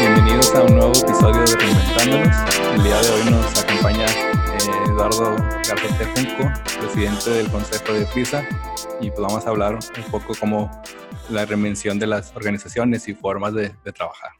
Bienvenidos a un nuevo episodio de Reinventándonos. El día de hoy nos acompaña eh, Eduardo Garzote Junco, presidente del Consejo de FRISA, y pues vamos a hablar un poco como la reinvención de las organizaciones y formas de, de trabajar.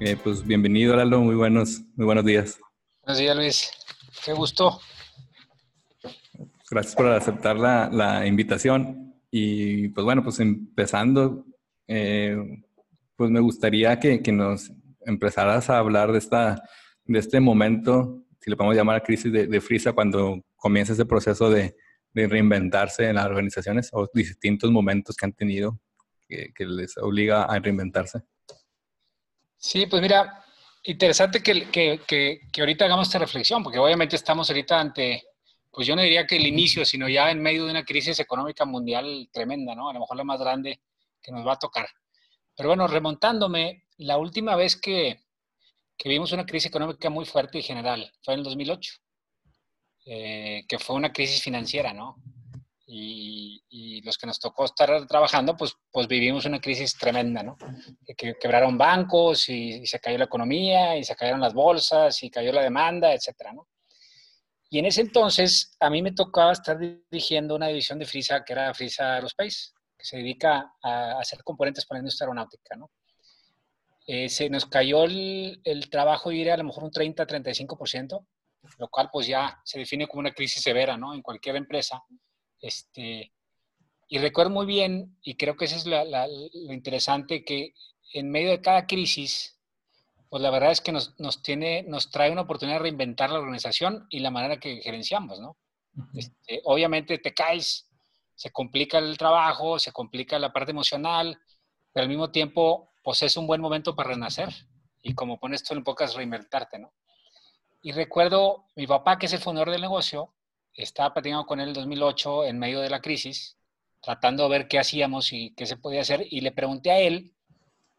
Eh, pues bienvenido, Lalo. Muy buenos, muy buenos días. Buenos días, Luis. Qué gusto. Gracias por aceptar la, la invitación. Y pues bueno, pues empezando, eh, pues me gustaría que, que, nos empezaras a hablar de, esta, de este momento, si le podemos llamar crisis de, de Frisa, cuando comienza ese proceso de, de, reinventarse en las organizaciones o distintos momentos que han tenido que, que les obliga a reinventarse. Sí, pues mira, interesante que, que, que, que, ahorita hagamos esta reflexión, porque obviamente estamos ahorita ante, pues yo no diría que el inicio, sino ya en medio de una crisis económica mundial tremenda, ¿no? A lo mejor la más grande que nos va a tocar. Pero bueno, remontándome, la última vez que, que vimos una crisis económica muy fuerte y general fue en el 2008, eh, que fue una crisis financiera, ¿no? Y, los que nos tocó estar trabajando, pues, pues vivimos una crisis tremenda, ¿no? Que quebraron bancos y, y, se cayó la economía y se cayeron las bolsas y cayó la demanda, etcétera, ¿no? Y en ese entonces a mí me tocaba estar dirigiendo una división de Frisa que era Frisa Aerospace, que se dedica a hacer componentes para la industria aeronáutica, ¿no? Eh, se nos cayó el, trabajo y era a lo mejor un 30-35%, lo cual pues ya se define como una crisis severa, ¿no? En cualquier empresa este, y recuerdo muy bien, y creo que eso es lo interesante, que en medio de cada crisis, pues la verdad es que nos, nos, tiene, nos trae una oportunidad de reinventar la organización y la manera que gerenciamos, ¿no? Uh -huh. este, obviamente te caes, se complica el trabajo, se complica la parte emocional, pero al mismo tiempo, pues es un buen momento para renacer y como pones tú en pocas, reinventarte, ¿no? Y recuerdo, mi papá, que es el fundador del negocio, estaba platicando con él en 2008 en medio de la crisis, tratando de ver qué hacíamos y qué se podía hacer, y le pregunté a él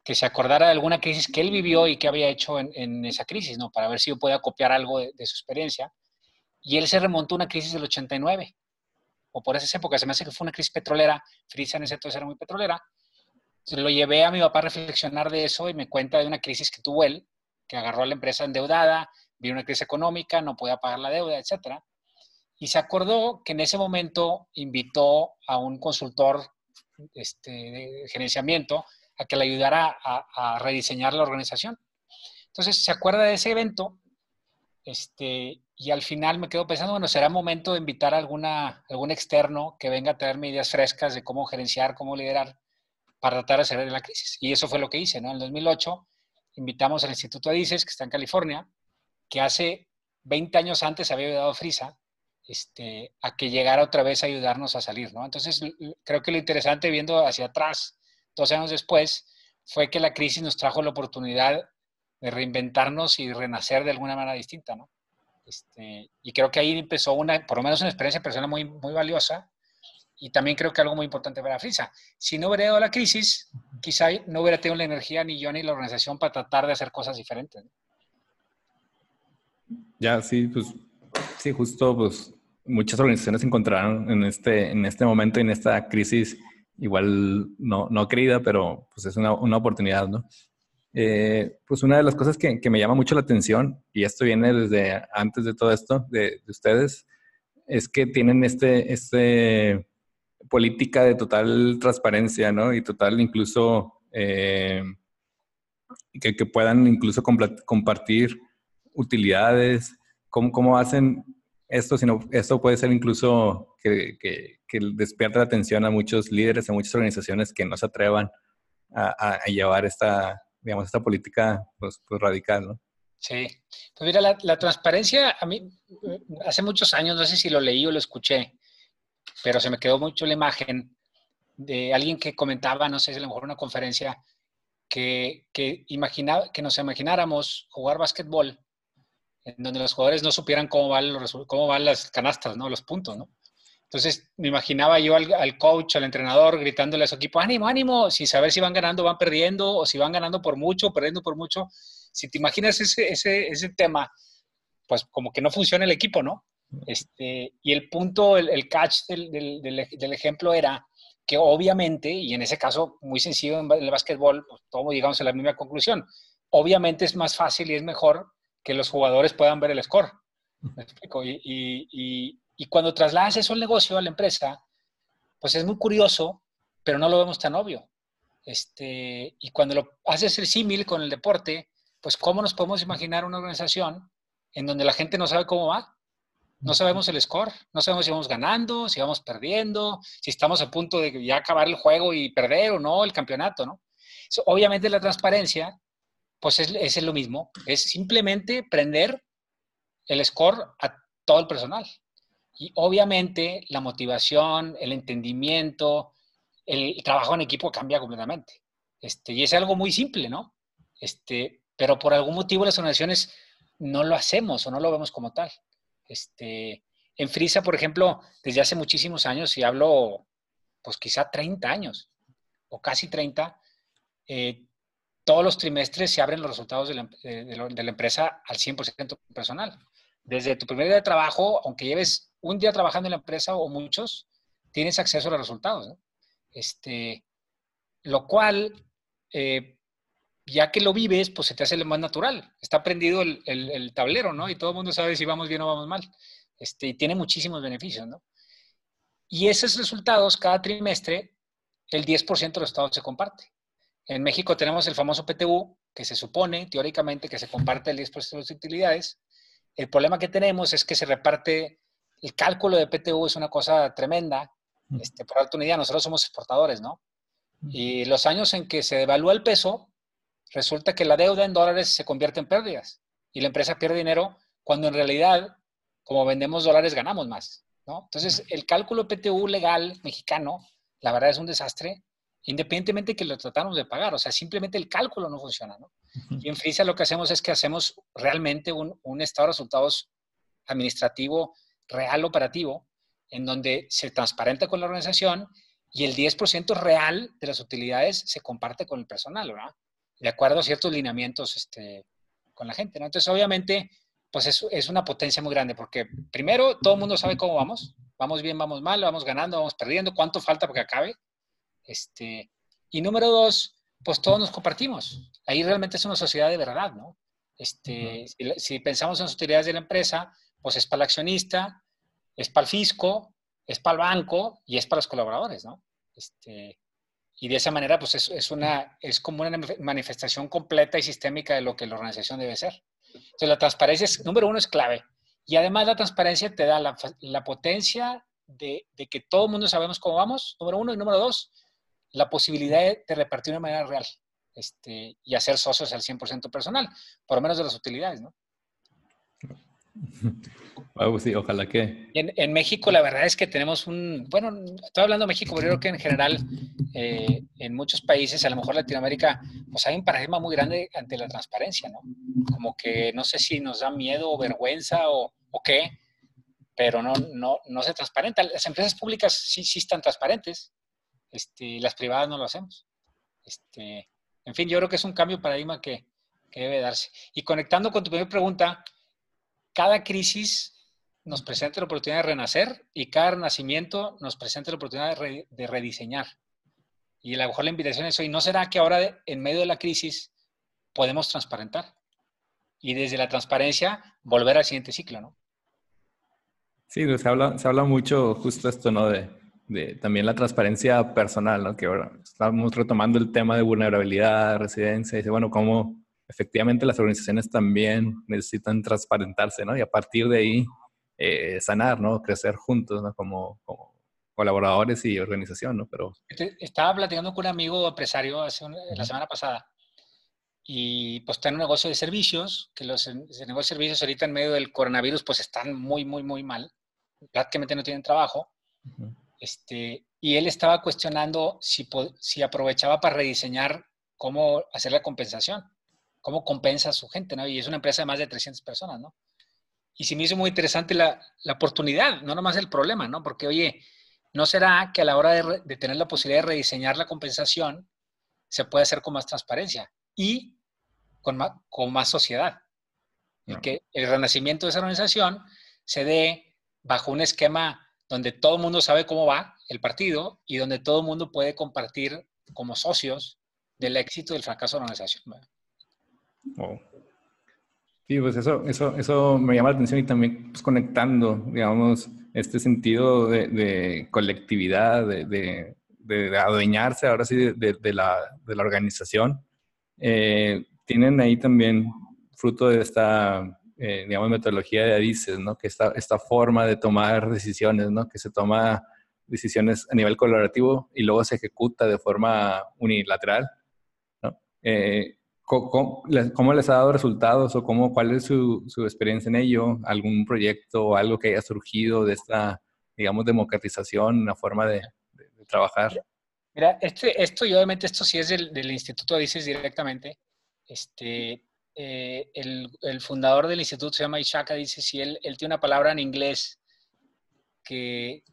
que se acordara de alguna crisis que él vivió y que había hecho en, esa crisis, ¿no? Para ver si yo podía copiar algo de, su experiencia. Y él se remontó a una crisis del 89, o por esas épocas, se me hace que fue una crisis petrolera, Frisa en ese entonces era muy petrolera. Lo llevé a mi papá a reflexionar de eso y me cuenta de una crisis que tuvo él, que agarró a la empresa endeudada, vio una crisis económica, no podía pagar la deuda, etcétera y se acordó que en ese momento invitó a un consultor este, de gerenciamiento a que le ayudara a, rediseñar la organización. Entonces se acuerda de ese evento este, y al final me quedo pensando, bueno, será momento de invitar a alguna, algún externo que venga a traerme ideas frescas de cómo gerenciar, cómo liderar para tratar de salir de la crisis. Y eso fue lo que hice, ¿no? En el 2008 invitamos al Instituto Adices, que está en California, que hace 20 años antes había ayudado a Frisa este, a que llegara otra vez a ayudarnos a salir, ¿no? Entonces, creo que lo interesante viendo hacia atrás, dos años después, fue que la crisis nos trajo la oportunidad de reinventarnos y renacer de alguna manera distinta, ¿no? Este, y creo que ahí empezó una, por lo menos una experiencia personal muy, muy valiosa y también creo que algo muy importante para Frisa. Si no hubiera ido la crisis, quizá no hubiera tenido la energía ni yo ni la organización para tratar de hacer cosas diferentes. Ya, sí, pues Sí, justo, pues muchas organizaciones encontraron en este, en este momento, en esta crisis, igual no, no creída, pero pues es una, una oportunidad, ¿no? Eh, pues una de las cosas que, que, me llama mucho la atención, y esto viene desde antes de todo esto, de, de ustedes, es que tienen este, este política de total transparencia, ¿no? Y total incluso eh, que, que, puedan incluso compartir utilidades, cómo, cómo hacen esto, sino esto puede ser incluso que, que, que, la atención a muchos líderes, a muchas organizaciones que no se atrevan a, a llevar esta, digamos, esta política pues, pues radical, ¿no? Sí, pues mira, la, la, transparencia, a mí, hace muchos años, no sé si lo leí o lo escuché, pero se me quedó mucho la imagen de alguien que comentaba, no sé, a lo mejor una conferencia, que, que, imaginaba, que nos imagináramos jugar básquetbol en donde los jugadores no supieran cómo van, los, cómo van las canastas, ¿no? Los puntos, ¿no? Entonces me imaginaba yo al, coach, al entrenador, gritándole a su equipo, ánimo, ánimo, sin saber si van ganando, van perdiendo, o si van ganando por mucho, perdiendo por mucho. Si te imaginas ese, ese, ese tema, pues como que no funciona el equipo, ¿no? Este, y el punto, el, catch del, del, del, ejemplo era que obviamente, y en ese caso muy sencillo en el básquetbol, pues, todos llegamos a la misma conclusión, obviamente es más fácil y es mejor que los jugadores puedan ver el score. ¿Me explico? Y, y, y, cuando trasladas eso al negocio, a la empresa, pues es muy curioso, pero no lo vemos tan obvio. Este, y cuando lo haces el símil con el deporte, pues cómo nos podemos imaginar una organización en donde la gente no sabe cómo va, no sabemos el score, no sabemos si vamos ganando, si vamos perdiendo, si estamos a punto de ya acabar el juego y perder o no el campeonato, ¿no? obviamente la transparencia, pues es, es, lo mismo, es simplemente prender el score a todo el personal. Y obviamente la motivación, el entendimiento, el trabajo en equipo cambia completamente. Este, y es algo muy simple, ¿no? Este, pero por algún motivo las organizaciones no lo hacemos o no lo vemos como tal. Este, en Frisa, por ejemplo, desde hace muchísimos años, y hablo, pues quizá 30 años o casi 30, eh, todos los trimestres se abren los resultados de la, empresa al 100% personal. Desde tu primer día de trabajo, aunque lleves un día trabajando en la empresa o muchos, tienes acceso a los resultados. Este, lo cual, eh, ya que lo vives, pues se te hace lo más natural. Está prendido el, tablero, ¿no? Y todo el mundo sabe si vamos bien o vamos mal. Este, y tiene muchísimos beneficios, ¿no? Y esos resultados, cada trimestre, el 10% de los estados se comparte. En México tenemos el famoso PTU, que se supone, teóricamente, que se comparte el 10% de las utilidades. El problema que tenemos es que se reparte, el cálculo de PTU es una cosa tremenda. Este, por alta unidad, nosotros somos exportadores, ¿no? Y los años en que se devalúa el peso, resulta que la deuda en dólares se convierte en pérdidas y la empresa pierde dinero cuando en realidad, como vendemos dólares, ganamos más. ¿no? Entonces, el cálculo PTU legal mexicano, la verdad es un desastre, independientemente de que lo tratamos de pagar. O sea, simplemente el cálculo no funciona. ¿no? Y en Frisia lo que hacemos es que hacemos realmente un, un estado de resultados administrativo real operativo, en donde se transparenta con la organización y el 10% real de las utilidades se comparte con el personal, ¿verdad? de acuerdo a ciertos lineamientos este, con la gente, ¿no? Entonces, obviamente, pues es, es una potencia muy grande, porque primero, todo el mundo sabe cómo vamos, vamos bien, vamos mal, vamos ganando, vamos perdiendo, cuánto falta para que acabe, este, y número dos, pues todos nos compartimos, ahí realmente es una sociedad de verdad, ¿no? Este, si, si, pensamos en las utilidades de la empresa, pues es para el accionista, es para el fisco, es para el banco y es para los colaboradores, ¿no? Este, y de esa manera, pues es, es, una, es como una manifestación completa y sistémica de lo que la organización debe ser. Entonces, la transparencia, es, número uno, es clave. Y además la transparencia te da la, la potencia de, de, que todo el mundo sabemos cómo vamos, número uno. Y número dos, la posibilidad de, de repartir de manera real este, y hacer socios al 100% personal, por lo menos de las utilidades, ¿no? sí, ojalá que. En, México, la verdad es que tenemos un. Bueno, estoy hablando de México, pero creo que en general, eh, en muchos países, a lo mejor Latinoamérica, pues hay un paradigma muy grande ante la transparencia, ¿no? Como que no sé si nos da miedo o vergüenza o, o qué, pero no, no, no se transparenta. Las empresas públicas sí, sí están transparentes, este, las privadas no lo hacemos. Este, en fin, yo creo que es un cambio de paradigma que, debe darse. Y conectando con tu primera pregunta, cada crisis nos presenta la oportunidad de renacer y cada renacimiento nos presenta la oportunidad de, rediseñar. Y a lo mejor la invitación es hoy, ¿no será que ahora en medio de la crisis podemos transparentar? Y desde la transparencia volver al siguiente ciclo, ¿no? Sí, se habla, se habla mucho justo esto, ¿no? De, de también la transparencia personal, ¿no? Que ahora estamos retomando el tema de vulnerabilidad, residencia, y bueno, ¿cómo, efectivamente las organizaciones también necesitan transparentarse, ¿no? Y a partir de ahí eh, sanar, ¿no? Crecer juntos, ¿no? Como, colaboradores y organización, ¿no? Pero... Estaba platicando con un amigo empresario hace la semana pasada y pues está en un negocio de servicios, que los negocios de servicios ahorita en medio del coronavirus pues están muy, muy, muy mal. Prácticamente no tienen trabajo. Este, y él estaba cuestionando si, si aprovechaba para rediseñar cómo hacer la compensación, cómo compensa a su gente, ¿no? Y es una empresa de más de 300 personas, ¿no? Y sí me hizo muy interesante la, la oportunidad, no nomás el problema, ¿no? Porque, oye, ¿no será que a la hora de, de tener la posibilidad de rediseñar la compensación, se puede hacer con más transparencia y con más, con más sociedad? Y que el renacimiento de esa organización se dé bajo un esquema donde todo el mundo sabe cómo va el partido y donde todo el mundo puede compartir como socios del éxito y del fracaso de la organización. Sí, pues eso, eso, eso me llama la atención y también pues, conectando, digamos, este sentido de, colectividad, de, de, adueñarse ahora sí de, la, la, organización. Eh, tienen ahí también fruto de esta eh, digamos, metodología de ADICES, ¿no? Que esta, esta forma de tomar decisiones, ¿no? Que se toma decisiones a nivel colaborativo y luego se ejecuta de forma unilateral, ¿no? Eh, ¿cómo, les ha dado resultados o cómo, cuál es su, su, experiencia en ello? ¿Algún proyecto o algo que haya surgido de esta, digamos, democratización, una forma de, de, trabajar? Mira, este, esto y obviamente esto sí es del, del Instituto ADICES directamente. Este, eh, el, fundador del instituto se llama Ishaka, dice si él, él tiene una palabra en inglés que,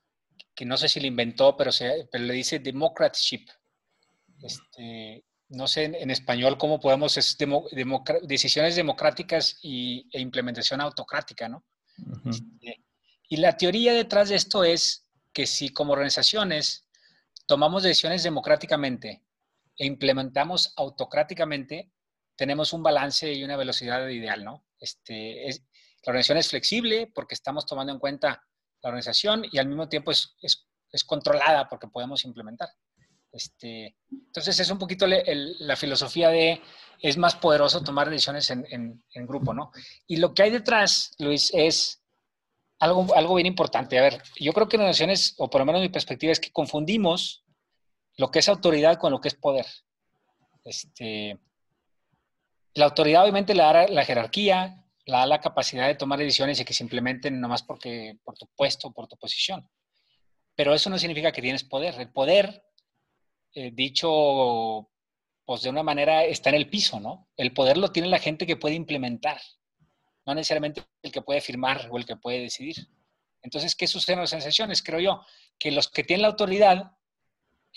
que no sé si le inventó, pero, se, pero le dice democratship. Este, no sé en, español cómo podemos, es decisiones democráticas y, e implementación autocrática, ¿no? Este, y la teoría detrás de esto es que si como organizaciones tomamos decisiones democráticamente e implementamos autocráticamente, tenemos un balance y una velocidad ideal, ¿no? Este, es, la organización es flexible porque estamos tomando en cuenta la organización y al mismo tiempo es, es, controlada porque podemos implementar. Este, entonces es un poquito la filosofía de es más poderoso tomar decisiones en, en, en, grupo, ¿no? Y lo que hay detrás, Luis, es algo, algo bien importante. A ver, yo creo que en organizaciones, o por lo menos mi perspectiva, es que confundimos lo que es autoridad con lo que es poder. Este, la autoridad obviamente le da la jerarquía, le da la capacidad de tomar decisiones y que se implementen nomás porque, por tu puesto, por tu posición. Pero eso no significa que tienes poder. El poder, eh, dicho pues de una manera, está en el piso, ¿no? El poder lo tiene la gente que puede implementar, no necesariamente el que puede firmar o el que puede decidir. Entonces, ¿qué sucede en las organizaciones? Creo yo que los que tienen la autoridad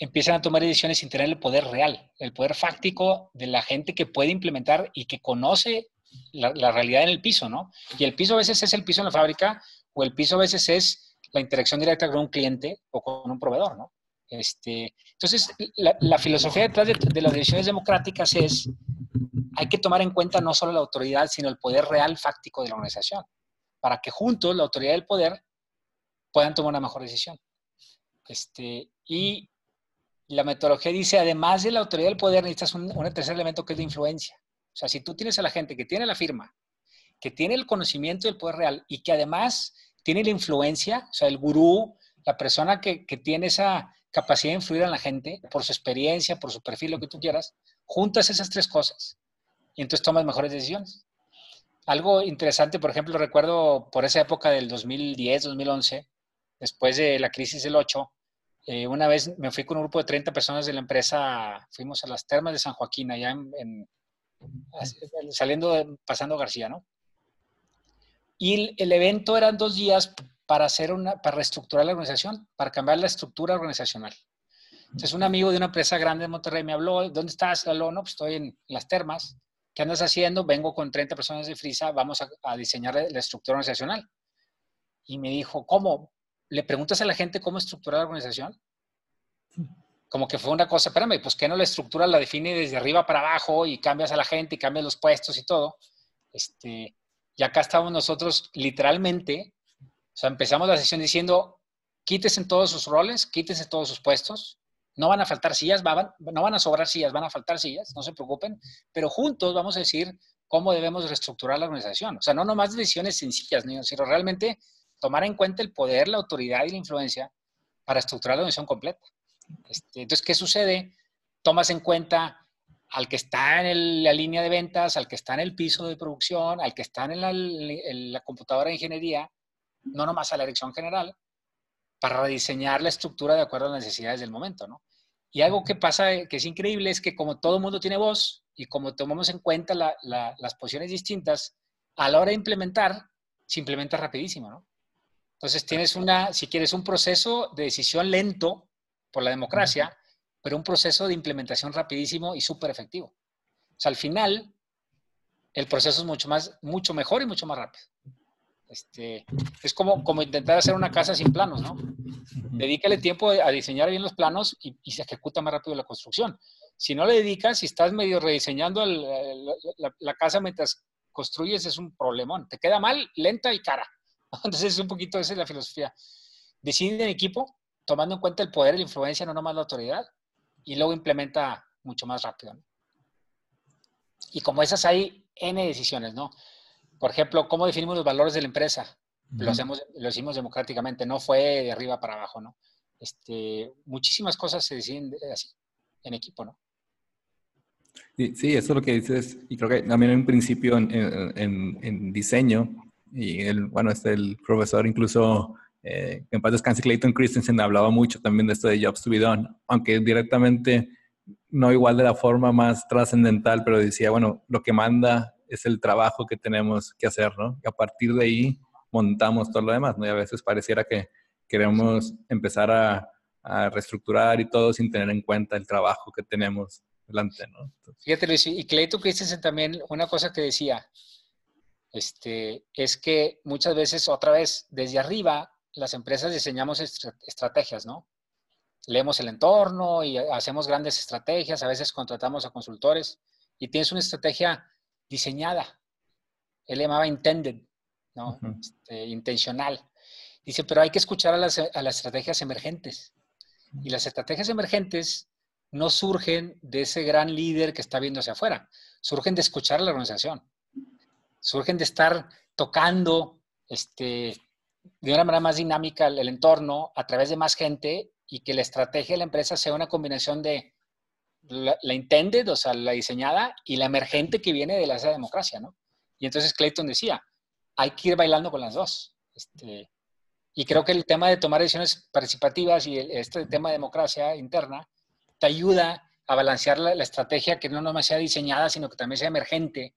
empiezan a tomar decisiones sin tener el poder real, el poder fáctico de la gente que puede implementar y que conoce la, realidad en el piso, ¿no? Y el piso a veces es el piso en la fábrica o el piso a veces es la interacción directa con un cliente o con un proveedor, ¿no? Este, entonces, la, filosofía detrás de, de, las decisiones democráticas es, hay que tomar en cuenta no solo la autoridad, sino el poder real fáctico de la organización, para que juntos la autoridad y el poder puedan tomar una mejor decisión. Este, y la metodología dice, además de la autoridad del poder, necesitas un, tercer elemento que es la influencia. O sea, si tú tienes a la gente que tiene la firma, que tiene el conocimiento del poder real y que además tiene la influencia, o sea, el gurú, la persona que, tiene esa capacidad de influir en la gente por su experiencia, por su perfil, lo que tú quieras, juntas esas tres cosas y entonces tomas mejores decisiones. Algo interesante, por ejemplo, recuerdo por esa época del 2010, 2011, después de la crisis del 8, eh, una vez me fui con un grupo de 30 personas de la empresa, fuimos a las termas de San Joaquín, allá en, saliendo, pasando García, ¿no? Y el, evento eran dos días para hacer una, para reestructurar la organización, para cambiar la estructura organizacional. Entonces un amigo de una empresa grande de Monterrey me habló, ¿dónde estás? Habló, no, pues estoy en las termas. ¿Qué andas haciendo? Vengo con 30 personas de Frisa, vamos a, a diseñar la estructura organizacional. Y me dijo, ¿cómo? Le preguntas a la gente cómo estructurar la organización. Como que fue una cosa, espérame, pues que no la estructura la define desde arriba para abajo y cambias a la gente y cambias los puestos y todo. Este, y acá estamos nosotros literalmente, o sea, empezamos la sesión diciendo, quítese en todos sus roles, quítese todos sus puestos, no van a faltar sillas, no van a sobrar sillas, van a faltar sillas, no se preocupen, pero juntos vamos a decir cómo debemos reestructurar la organización. O sea, no nomás decisiones sencillas, sino realmente tomar en cuenta el poder, la autoridad y la influencia para estructurar la organización completa. Este, entonces, ¿qué sucede? Tomas en cuenta al que está en la línea de ventas, al que está en el piso de producción, al que está en la, computadora de ingeniería, no nomás a la dirección general, para rediseñar la estructura de acuerdo a las necesidades del momento, ¿no? Y algo que pasa, que es increíble, es que como todo el mundo tiene voz y como tomamos en cuenta las posiciones distintas, a la hora de implementar, se implementa rapidísimo, ¿no? Entonces tienes una, si quieres, un proceso de decisión lento por la democracia, pero un proceso de implementación rapidísimo y súper efectivo. O sea, al final, el proceso es mucho, más, mucho mejor y mucho más rápido. Este, es como, como intentar hacer una casa sin planos, ¿no? Dedícale tiempo a diseñar bien los planos y, se ejecuta más rápido la construcción. Si no le dedicas, si estás medio rediseñando la, casa mientras construyes, es un problemón. Te queda mal, lenta y cara. Entonces es un poquito esa es la filosofía. Decide en equipo, tomando en cuenta el poder la influencia, no nomás la autoridad, y luego implementa mucho más rápido. Y como esas hay N decisiones, ¿no? Por ejemplo, ¿cómo definimos los valores de la empresa? Lo, hacemos, lo hicimos democráticamente, no fue de arriba para abajo, ¿no? Este, muchísimas cosas se deciden así, en equipo, ¿no? Sí, sí, eso es lo que dices, y creo que también en un principio en, en, diseño, y el, bueno, este, el profesor incluso, eh, en paz descanse, Clayton Christensen hablaba mucho también de esto de Jobs to be done, aunque directamente no igual de la forma más trascendental, pero decía, bueno, lo que manda es el trabajo que tenemos que hacer, ¿no? Y a partir de ahí montamos todo lo demás, ¿no? Y a veces pareciera que queremos empezar a, reestructurar y todo sin tener en cuenta el trabajo que tenemos delante, ¿no? Fíjate, Luis, y Clayton Christensen también, una cosa que decía, este, es que muchas veces, otra vez, desde arriba, las empresas diseñamos estrategias, ¿no? Leemos el entorno y hacemos grandes estrategias, a veces contratamos a consultores y tienes una estrategia diseñada. Él llamaba intended, ¿no? Este, intencional. Dice, pero hay que escuchar a las, a las estrategias emergentes. Y las estrategias emergentes no surgen de ese gran líder que está viendo hacia afuera, surgen de escuchar a la organización, surgen de estar tocando este, de una manera más dinámica el, el, entorno a través de más gente y que la estrategia de la empresa sea una combinación de la, intended, o sea, la diseñada, y la emergente que viene de la democracia, ¿no? Y entonces Clayton decía, hay que ir bailando con las dos. Este, y creo que el tema de tomar decisiones participativas y este tema de democracia interna te ayuda a balancear la, estrategia que no nomás sea diseñada, sino que también sea emergente.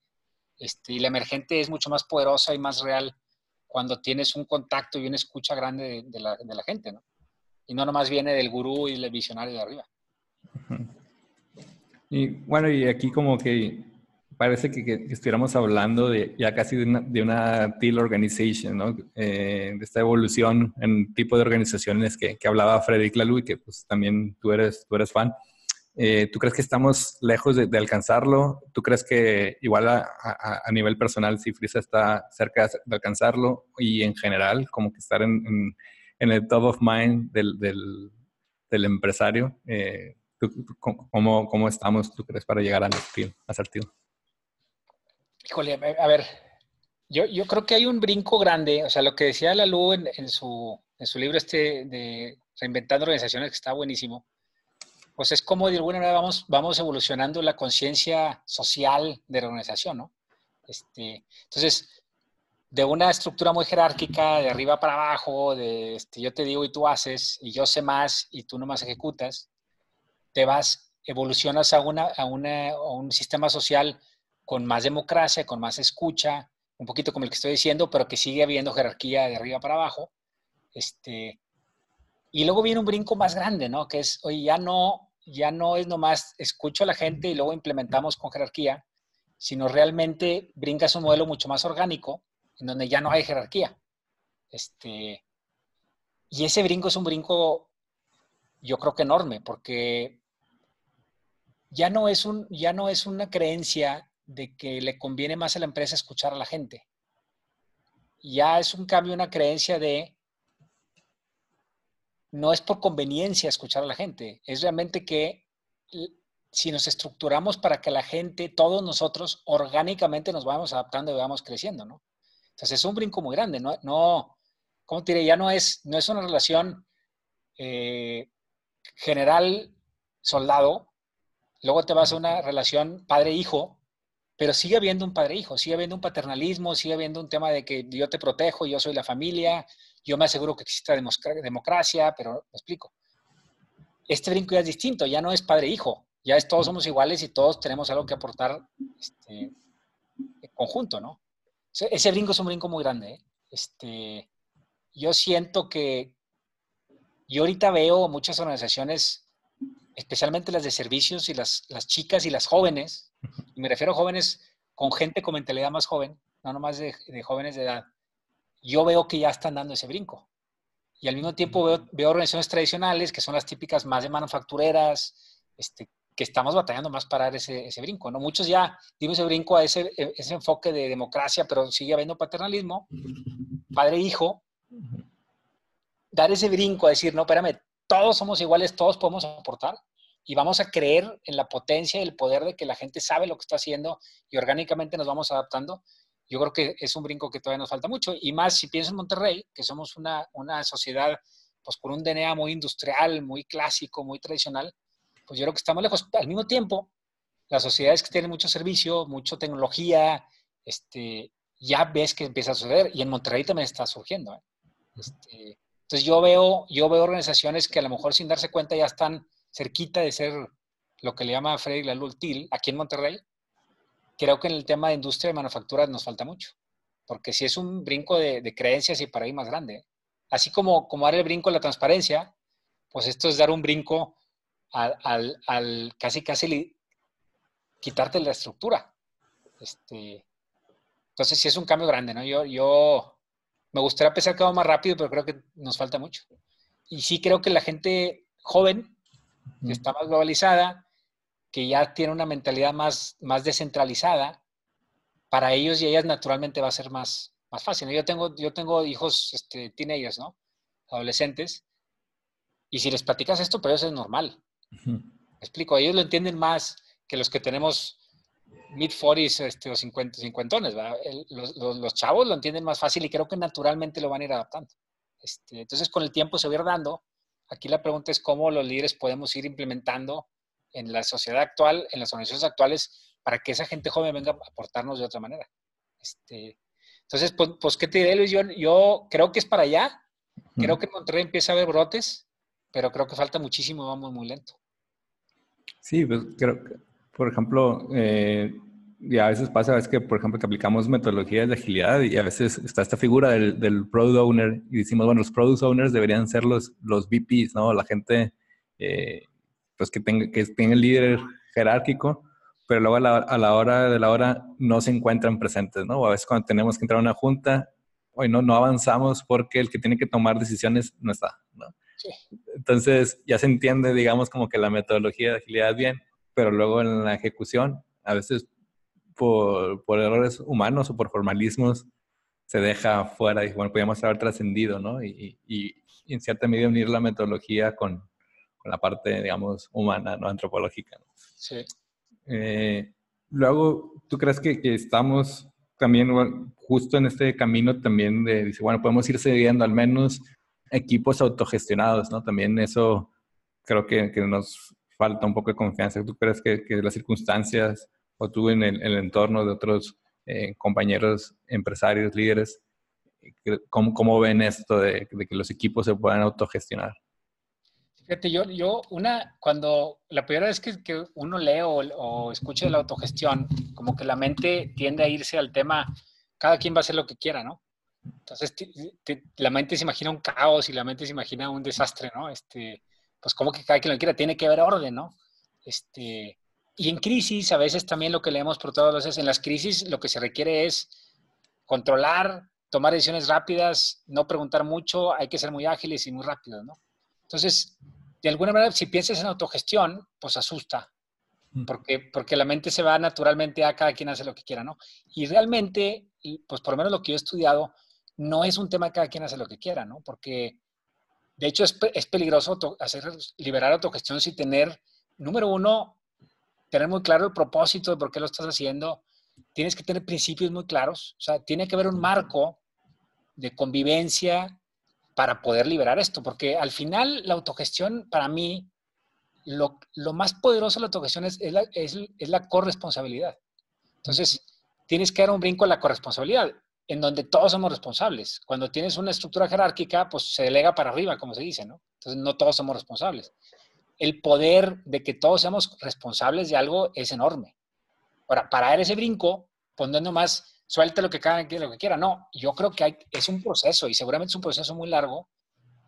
Este, y la emergente es mucho más poderosa y más real cuando tienes un contacto y una escucha grande de, la, gente. Y no nomás viene del gurú y del visionario de arriba. Y bueno, y aquí como que parece que, estuviéramos hablando ya casi de una, de una organization. Eh, de esta evolución en tipo de organizaciones que, que hablaba Frederick Laloux que pues también tú eres, tú eres fan. Eh, ¿Tú crees que estamos lejos de, alcanzarlo? ¿Tú crees que igual a, a, nivel personal Cifrisa está cerca de alcanzarlo y en general como que estar en, en, el top of mind del, del, del empresario? Eh, ¿Cómo, ¿Cómo, estamos, tú crees, para llegar al asertivo? Híjole, a ver, yo, yo creo que hay un brinco grande, o sea, lo que decía Lalu en, en, su, en su libro este de Reinventando Organizaciones, que está buenísimo, pues es como de alguna manera vamos, vamos evolucionando la conciencia social de la organización, ¿no? Este, entonces, de una estructura muy jerárquica, de arriba para abajo, de este, yo te digo y tú haces, y yo sé más y tú no más ejecutas, te vas, evolucionas a, una, a, una, un sistema social con más democracia, con más escucha, un poquito como el que estoy diciendo, pero que sigue habiendo jerarquía de arriba para abajo. Este, y luego viene un brinco más grande, ¿no? Que es, oye, ya no, ya no es nomás escucho a la gente y luego implementamos con jerarquía, sino realmente brincas un modelo mucho más orgánico, en donde ya no hay jerarquía. Este, y ese brinco es un brinco, yo creo que enorme, porque ya no es, un, ya no es una creencia de que le conviene más a la empresa escuchar a la gente. Ya es un cambio, una creencia de no es por conveniencia escuchar a la gente, es realmente que si nos estructuramos para que la gente, todos nosotros, orgánicamente nos vamos adaptando y vamos creciendo, ¿no? Entonces es un brinco muy grande, ¿no? ¿Cómo te diré? Ya no es, no es una relación eh, general soldado, Luego te vas a una relación padre-hijo pero sigue habiendo un padre-hijo, sigue habiendo un paternalismo, sigue habiendo un tema de que yo te protejo, yo soy la familia, yo me aseguro que exista democracia, pero me explico. Este brinco ya es distinto, ya no es padre-hijo, ya es todos somos iguales y todos tenemos algo que aportar este, en conjunto, ¿no? Ese brinco es un brinco muy grande. ¿eh? Este, yo siento que yo ahorita veo muchas organizaciones, especialmente las de servicios y las, las chicas y las jóvenes, y me refiero a jóvenes con gente con mentalidad más joven, no nomás de, de jóvenes de edad, yo veo que ya están dando ese brinco. Y al mismo tiempo veo, veo, organizaciones tradicionales que son las típicas más de manufactureras, este, que estamos batallando más para dar ese, ese brinco. ¿no? Muchos ya dimos ese brinco a ese, ese enfoque de democracia, pero sigue habiendo paternalismo, padre-hijo. Dar ese brinco a decir, no, espérame, todos somos iguales, todos podemos aportar y vamos a creer en la potencia y el poder de que la gente sabe lo que está haciendo y orgánicamente nos vamos adaptando. Yo creo que es un brinco que todavía nos falta mucho. Y más si pienso en Monterrey, que somos una, una sociedad pues con un DNA muy industrial, muy clásico, muy tradicional, pues yo creo que estamos lejos. Al mismo tiempo, las sociedades que tienen mucho servicio, mucha tecnología, este, ya ves que empieza a suceder. Y en Monterrey también está surgiendo. ¿eh? Este, entonces yo veo, yo veo organizaciones que a lo mejor sin darse cuenta ya están cerquita de ser lo que le llama Freddy Lalul aquí en Monterrey, creo que en el tema de industria de manufactura nos falta mucho, porque si es un brinco de, creencias y paradigmas grande. Así como, como dar el brinco a la transparencia, pues esto es dar un brinco al, casi casi quitarte la estructura. Este, entonces sí es un cambio grande, ¿no? Yo, yo me gustaría pensar que vamos más rápido, pero creo que nos falta mucho. Y sí creo que la gente joven que está más globalizada, que ya tiene una mentalidad más, más descentralizada, para ellos y ellas naturalmente va a ser más, más fácil. Yo tengo, yo tengo hijos este, teenagers, ¿no? Adolescentes, y si les platicas esto, para ellos es normal. explico, ellos lo entienden más que los que tenemos mid-40s este, o 50, cincuentones, los, los, chavos lo entienden más fácil y creo que naturalmente lo van a ir adaptando. Este, entonces, con el tiempo se va a ir dando Aquí la pregunta es cómo los líderes podemos ir implementando en la sociedad actual, en las organizaciones actuales, para que esa gente joven venga a aportarnos de otra manera. Este, entonces, pues, pues, ¿qué te diré, Luis? Yo, yo creo que es para allá. Creo que en Monterrey empieza a haber brotes, pero creo que falta muchísimo, vamos muy lento. Sí, pues creo que, por ejemplo, eh, y a veces pasa, es que, por ejemplo, que aplicamos metodologías de agilidad y a veces está esta figura del, del product owner y decimos, bueno, los product owners deberían ser los, los VPs, ¿no? La gente, eh, pues, que tenga, que tenga el líder jerárquico, pero luego a la, a la, hora de la hora no se encuentran presentes, ¿no? O a veces cuando tenemos que entrar a una junta, hoy no, no avanzamos porque el que tiene que tomar decisiones no está, ¿no? Sí. Entonces, ya se entiende, digamos, como que la metodología de agilidad bien, pero luego en la ejecución, a veces por, por, errores humanos o por formalismos se deja fuera y bueno, podríamos haber trascendido, ¿no? Y, y, en cierta medida unir la metodología con, con la parte, digamos, humana, ¿no? Antropológica. Sí. Eh, luego, ¿tú crees que, que estamos también justo en este camino también de, dice, bueno, podemos ir cediendo al menos equipos autogestionados, ¿no? También eso creo que, que nos falta un poco de confianza. ¿Tú crees que, que las circunstancias o tú en el, entorno de otros eh, compañeros empresarios, líderes, ¿cómo, cómo ven esto de, que los equipos se puedan autogestionar? Fíjate, yo, yo una, cuando la primera vez que, que uno lee o, o, escucha de la autogestión, como que la mente tiende a irse al tema, cada quien va a hacer lo que quiera, ¿no? Entonces, la mente se imagina un caos y la mente se imagina un desastre, ¿no? Este, pues como que cada quien lo quiera, tiene que haber orden, ¿no? Este, y en crisis, a veces también lo que leemos por todas veces, en las crisis lo que se requiere es controlar, tomar decisiones rápidas, no preguntar mucho, hay que ser muy ágiles y muy rápidos, ¿no? Entonces, de alguna manera, si piensas en autogestión, pues asusta, mm. porque, porque la mente se va naturalmente a cada quien hace lo que quiera, ¿no? Y realmente, pues por lo menos lo que yo he estudiado, no es un tema de cada quien hace lo que quiera, ¿no? Porque, de hecho, es, es peligroso hacer, liberar autogestión sin tener, número uno, tener muy claro el propósito de por qué lo estás haciendo. Tienes que tener principios muy claros. O sea, tiene que haber un marco de convivencia para poder liberar esto. Porque al final la autogestión, para mí, lo, lo más poderoso de la autogestión es, es, la, es, es la corresponsabilidad. Entonces, tienes que dar un brinco a la corresponsabilidad, en donde todos somos responsables. Cuando tienes una estructura jerárquica, pues se delega para arriba, como se dice, ¿no? Entonces, no todos somos responsables. El poder de que todos seamos responsables de algo es enorme. Ahora, para dar ese brinco, poniendo más, suelte lo que cada quien lo que quiera. No, yo creo que hay, es un proceso y seguramente es un proceso muy largo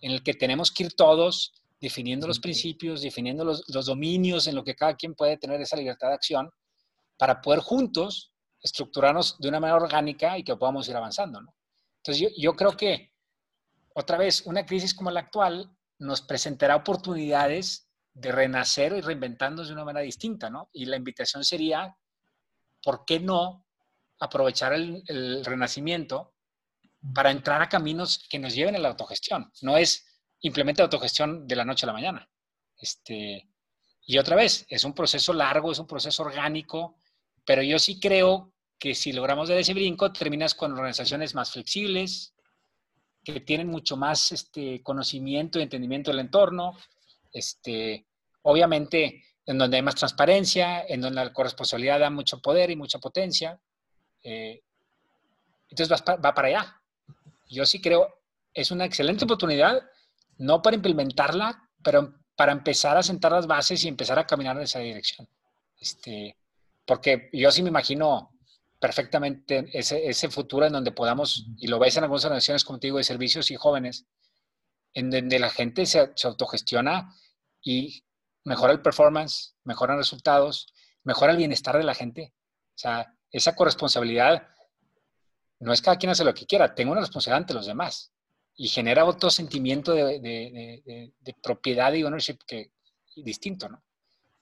en el que tenemos que ir todos definiendo los principios, definiendo los, dominios en lo que cada quien puede tener esa libertad de acción para poder juntos estructurarnos de una manera orgánica y que podamos ir avanzando. Entonces yo, creo que, otra vez, una crisis como la actual nos presentará oportunidades de renacer y reinventarnos de una manera distinta, ¿no? Y la invitación sería, ¿por qué no aprovechar el, el renacimiento para entrar a caminos que nos lleven a la autogestión? No es implementa autogestión de la noche a la mañana. Este, y otra vez, es un proceso largo, es un proceso orgánico, pero yo sí creo que si logramos dar ese brinco, terminas con organizaciones más flexibles, que tienen mucho más este, conocimiento y entendimiento del entorno, este, obviamente en donde hay más transparencia, en donde la corresponsabilidad da mucho poder y mucha potencia. Eh, entonces va para allá. Yo sí creo, es una excelente oportunidad no para implementarla, pero para empezar a sentar las bases y empezar a caminar en esa dirección. Este, porque yo sí me imagino perfectamente ese, ese futuro en donde podamos, y lo ves en algunas organizaciones contigo de servicios y jóvenes, en donde la gente se, se autogestiona y mejora el performance, mejoran resultados, mejora el bienestar de la gente. O sea, esa corresponsabilidad no es cada quien hace lo que quiera, tengo una responsabilidad ante los demás y genera otro sentimiento de, propiedad y ownership que, distinto, ¿no?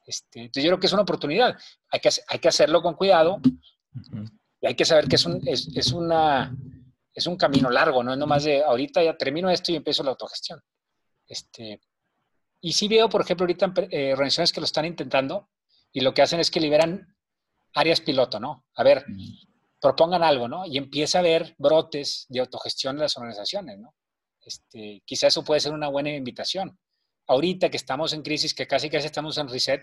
Este, entonces yo creo que es una oportunidad. Hay que, hay que hacerlo con cuidado y hay que saber que es un, es, una, es un camino largo, no es nomás de ahorita ya termino esto y empiezo la autogestión. Este, y sí veo, por ejemplo, ahorita eh, organizaciones que lo están intentando y lo que hacen es que liberan áreas piloto, ¿no? A ver, propongan algo, ¿no? Y empieza a haber brotes de autogestión en las organizaciones, ¿no? Este, quizá eso puede ser una buena invitación. Ahorita que estamos en crisis, que casi casi estamos en reset,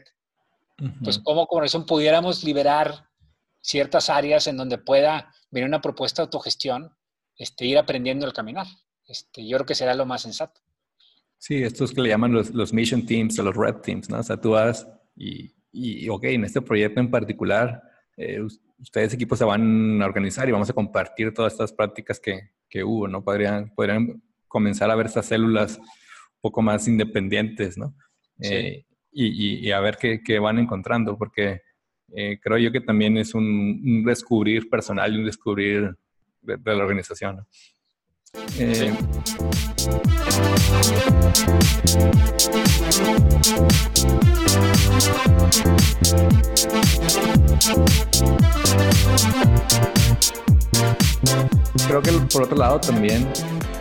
pues como como eso pudiéramos liberar ciertas áreas en donde pueda venir una propuesta de autogestión, este, ir aprendiendo el caminar. Este, yo creo que será lo más sensato. Sí, estos que le llaman los, los mission teams o los red teams, ¿no? O sea, tú vas y, y ok, en este proyecto en particular, eh, ustedes equipos se van a organizar y vamos a compartir todas estas prácticas que, que hubo, ¿no? Podrían, podrían comenzar a ver estas células poco más independientes, ¿no? Eh, y, y, a ver qué, qué van encontrando, porque eh, creo yo que también es un, descubrir personal y un descubrir de, la organización. Eh, creo que por otro lado también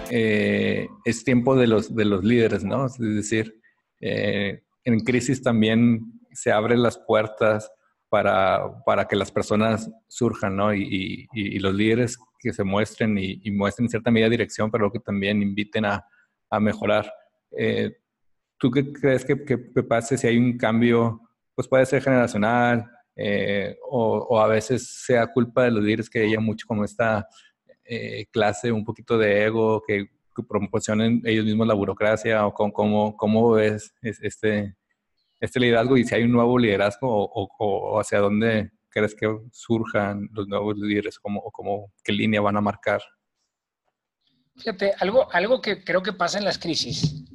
eh, es tiempo de los, de los líderes, ¿no? Es decir, eh, en crisis también se abren las puertas para, para que las personas surjan, ¿no? Y, y, los líderes que se muestren y, muestren cierta medida de dirección, pero que también inviten a, a mejorar. Eh, ¿Tú qué crees que, que, pase si hay un cambio? Pues puede ser generacional o, o, a veces sea culpa de los líderes que haya mucho como esta eh, clase, un poquito de ego, que, proporcionen ellos mismos la burocracia o cómo, cómo ves este, este liderazgo y si hay un nuevo liderazgo o, hacia dónde crees que surjan los nuevos líderes o cómo, qué línea van a marcar. Fíjate, algo, algo que creo que pasa en las crisis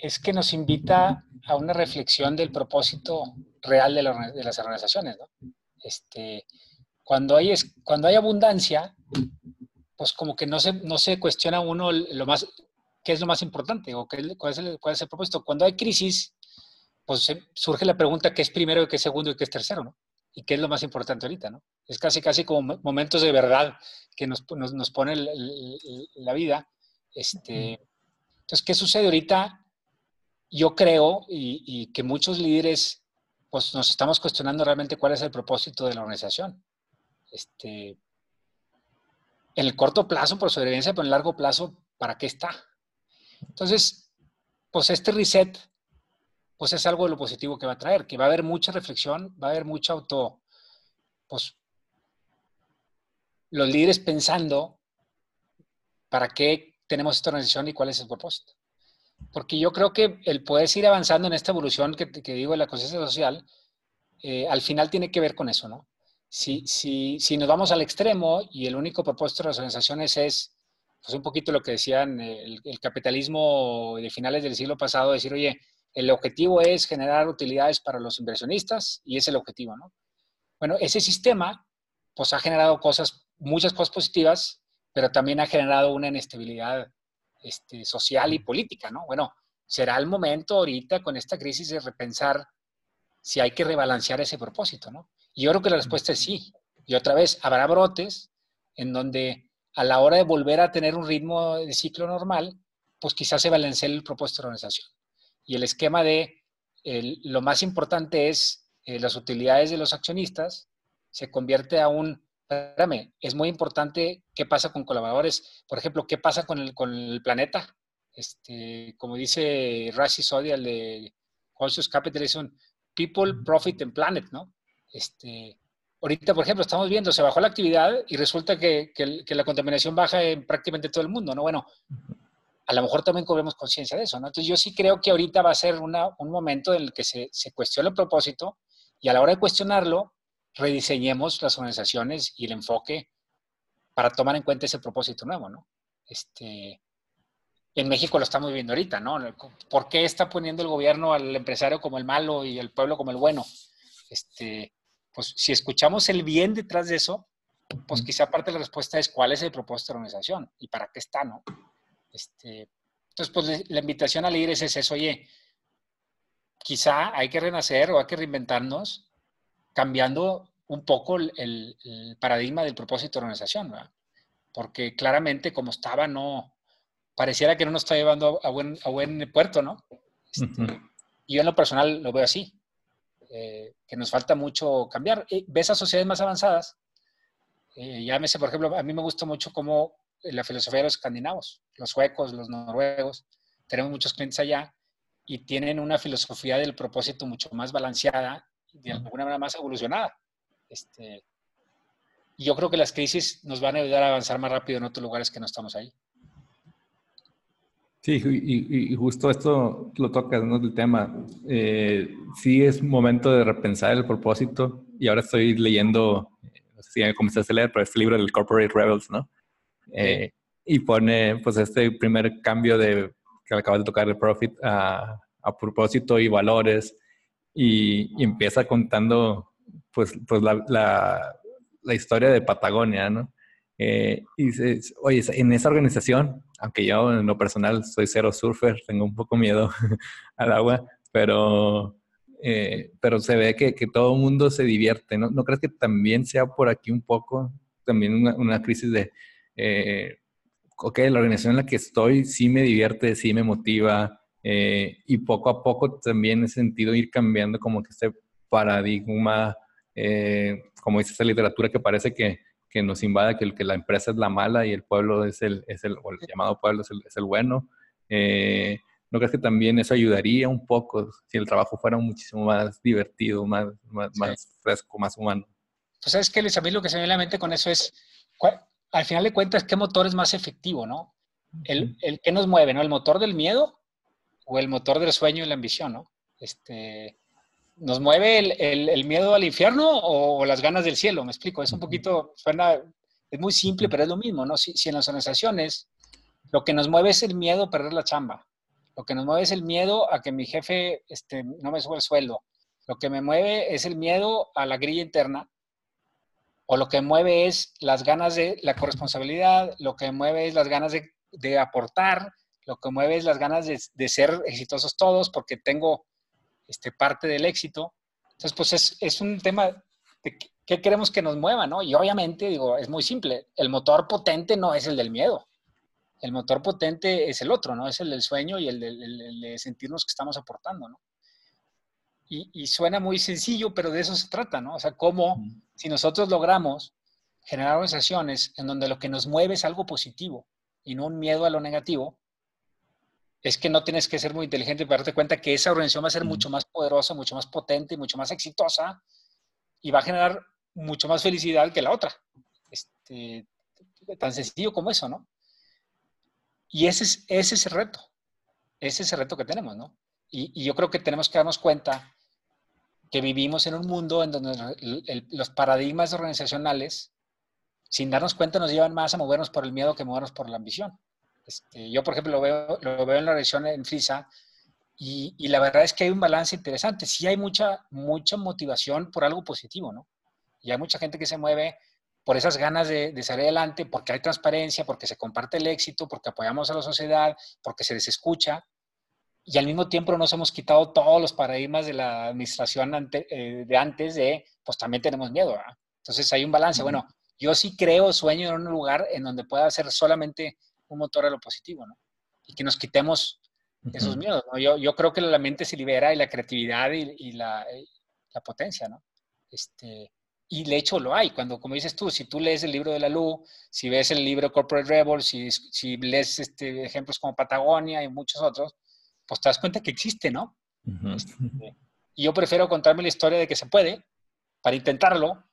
es que nos invita a una reflexión del propósito real de, de las organizaciones. ¿no? Este, cuando, hay, cuando hay abundancia, pues como que no se, no se cuestiona uno lo más, qué es lo más importante o qué, cuál, es el, cuál es el propósito. Cuando hay crisis, pues surge la pregunta qué es primero y qué es segundo y qué es tercero, ¿no? Y qué es lo más importante ahorita, ¿no? Es casi, casi como momentos de verdad que nos, nos, nos pone la vida. Este, entonces, ¿qué sucede ahorita? Yo creo y, y que muchos líderes pues nos estamos cuestionando realmente cuál es el propósito de la organización. Este, en el corto plazo por sobrevivencia, pero en el largo plazo, ¿para qué está? Entonces, pues este reset, pues es algo de lo positivo que va a traer, que va a haber mucha reflexión, va a haber mucha auto, pues los líderes pensando para qué tenemos esta organización y cuál es el propósito. Porque yo creo que el poder seguir avanzando en esta evolución que, digo de la conciencia social, eh, al final tiene que ver con eso, ¿no? Si, si, si, nos vamos al extremo y el único propósito de las organizaciones es, pues un poquito lo que decían el, el capitalismo de finales del siglo pasado, decir, oye, el objetivo es generar utilidades para los inversionistas y es el objetivo, ¿no? Bueno, ese sistema pues ha generado cosas, muchas cosas positivas, pero también ha generado una inestabilidad este, social y política, ¿no? Bueno, será el momento ahorita con esta crisis de repensar si hay que rebalancear ese propósito, ¿no? Y yo creo que la respuesta es sí. Y otra vez, habrá brotes en donde a la hora de volver a tener un ritmo de ciclo normal, pues quizás se balancee el propósito de la organización. Y el esquema de lo más importante es eh, las utilidades de los accionistas, se convierte a un, espérame, es muy importante qué pasa con colaboradores, por ejemplo, qué pasa con el, con el planeta. Este, como dice Rashi Sodi, el de Conscious Capitalism, People, Profit and Planet, ¿no? Este, ahorita, por ejemplo, estamos viendo, se bajó la actividad y resulta que, que, la contaminación baja en prácticamente todo el mundo, ¿no? Bueno, a lo mejor también cobremos conciencia de eso, ¿no? Entonces yo sí creo que ahorita va a ser una, un momento en el que se, se cuestione el propósito y a la hora de cuestionarlo, rediseñemos las organizaciones y el enfoque para tomar en cuenta ese propósito nuevo, ¿no? Este, en México lo estamos viendo ahorita, ¿no? ¿Por qué está poniendo el gobierno al empresario como el malo y el pueblo como el bueno? Este, pues si escuchamos el bien detrás de eso, pues quizá parte de la respuesta es cuál es el propósito de la organización y para qué está, ¿no? Este, entonces, pues la invitación a líderes es eso, oye, quizá hay que renacer o hay que reinventarnos cambiando un poco el, paradigma del propósito de la organización, ¿verdad? porque claramente como estaba, no, pareciera que no nos está llevando a buen, a buen puerto, ¿no? Este, y yo en lo personal lo veo así, eh, que nos falta mucho cambiar. ves a sociedades más avanzadas, eh, llámese, por ejemplo, a mí me gusta mucho cómo la filosofía de los escandinavos, los suecos, los noruegos, tenemos muchos clientes allá y tienen una filosofía del propósito mucho más balanceada de alguna manera más evolucionada. Este, yo creo que las crisis nos van a ayudar a avanzar más rápido en otros lugares que no estamos ahí. Sí, y, justo esto lo tocas, ¿no? El tema. Eh, sí es momento de repensar el propósito y ahora estoy leyendo, no sé si ya comenzaste a leer, pero este libro del Corporate Rebels, ¿no? Eh, y pone pues este primer cambio de que acabas de tocar el profit a, a propósito y valores y, empieza contando pues, pues la, la, la, historia de Patagonia, ¿no? Eh, y dices, oye, en esa organización, aunque yo en lo personal soy cero surfer, tengo un poco miedo al agua, pero, eh, pero se ve que, que, todo el mundo se divierte, ¿no? ¿No crees que también sea por aquí un poco, también una, una crisis de, eh, ok, la organización en la que estoy sí me divierte, sí me motiva, eh, y poco a poco también he sentido ir cambiando como que este paradigma, eh, como dice esta literatura que parece que, que nos invade, que, que, la empresa es la mala y el pueblo es el, es el, o el llamado pueblo es el, es el bueno. Eh, ¿No crees que también eso ayudaría un poco si el trabajo fuera muchísimo más divertido, más, más, fresco, más humano? Pues sabes que a mí lo que se me viene a la mente con eso es, al final de cuentas, ¿qué motor es más efectivo, no? El, el que nos mueve, ¿no? ¿El motor del miedo o el motor del sueño y la ambición, ¿no? Este, ¿Nos mueve el, el, miedo al infierno o, las ganas del cielo? Me explico, es un poquito, suena, es muy simple, pero es lo mismo, ¿no? Si, si, en las organizaciones lo que nos mueve es el miedo a perder la chamba, lo que nos mueve es el miedo a que mi jefe este, no me suba el sueldo, lo que me mueve es el miedo a la grilla interna, o lo que mueve es las ganas de la corresponsabilidad, lo que mueve es las ganas de, de aportar, lo que mueve es las ganas de, ser exitosos todos porque tengo este, parte del éxito. Entonces, pues es, un tema de qué queremos que nos mueva, ¿no? Y obviamente, digo, es muy simple, el motor potente no es el del miedo. El motor potente es el otro, ¿no? Es el del sueño y el de, sentirnos que estamos aportando, ¿no? Y, y, suena muy sencillo, pero de eso se trata, ¿no? O sea, cómo si nosotros logramos generar organizaciones en donde lo que nos mueve es algo positivo y no un miedo a lo negativo, es que no tienes que ser muy inteligente para darte cuenta que esa organización va a ser mucho más poderosa, mucho más potente, mucho más exitosa y va a generar mucho más felicidad que la otra. Este, tan sencillo como eso, ¿no? Y ese es, ese es el reto, ese es el reto que tenemos, ¿no? Y, yo creo que tenemos que darnos cuenta que vivimos en un mundo en donde los paradigmas organizacionales, sin darnos cuenta, nos llevan más a movernos por el miedo que movernos por la ambición. Este, yo, por ejemplo, lo veo, lo veo en la región en FISA y, y, la verdad es que hay un balance interesante. Sí hay mucha, mucha motivación por algo positivo, ¿no? Y hay mucha gente que se mueve por esas ganas de, de, salir adelante, porque hay transparencia, porque se comparte el éxito, porque apoyamos a la sociedad, porque se les escucha. Y al mismo tiempo nos hemos quitado todos los paradigmas de la administración eh, de antes de, pues también tenemos miedo. ¿verdad? Entonces hay un balance. Bueno, yo sí creo, sueño en un lugar en donde pueda ser solamente un motor a lo positivo, ¿no? Y que nos quitemos esos miedos, ¿no? Yo, yo creo que la mente se libera y la creatividad y, y la, la, potencia, ¿no? Este, y de hecho lo hay. Cuando, como dices tú, si tú lees el libro de la LU, si ves el libro Corporate Rebel, si, si lees este, ejemplos como Patagonia y muchos otros, pues te das cuenta que existe, ¿no? Este, y yo prefiero contarme la historia de que se puede, para intentarlo,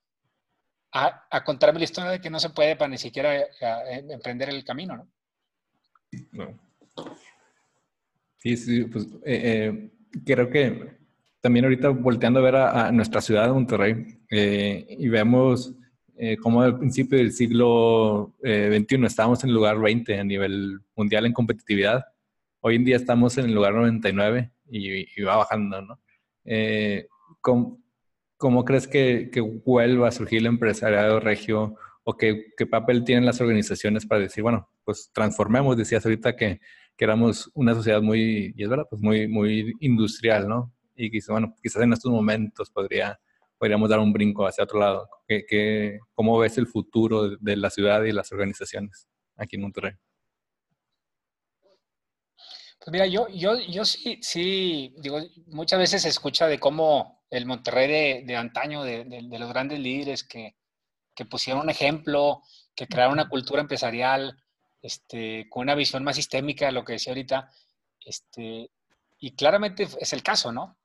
a, a, contarme la historia de que no se puede para ni siquiera emprender el camino, ¿no? No. Sí, sí, pues eh, eh, creo que también ahorita volteando a ver a, nuestra ciudad de Monterrey eh, y vemos cómo al principio del siglo XXI estábamos en el lugar 20 a nivel mundial en competitividad. Hoy en día estamos en el lugar 99 y, va bajando, ¿no? ¿cómo, ¿cómo, crees que, vuelva a surgir el empresariado regio o qué papel tienen las organizaciones para decir, bueno, pues transformemos, decías ahorita que, que éramos una sociedad muy, y es verdad, pues muy, muy industrial, ¿no? y quizás, bueno, quizás en estos momentos podría, podríamos dar un brinco hacia otro lado. ¿Qué, qué, cómo ves el futuro de la ciudad y las organizaciones aquí en Monterrey? Pues mira, yo, yo, yo sí, sí, digo, muchas veces se escucha de cómo el Monterrey de, de antaño, de, de, de, los grandes líderes que, que pusieron un ejemplo, que crearon una cultura empresarial, este, con una visión más sistémica, lo que decía ahorita, este, y claramente es el caso, ¿no?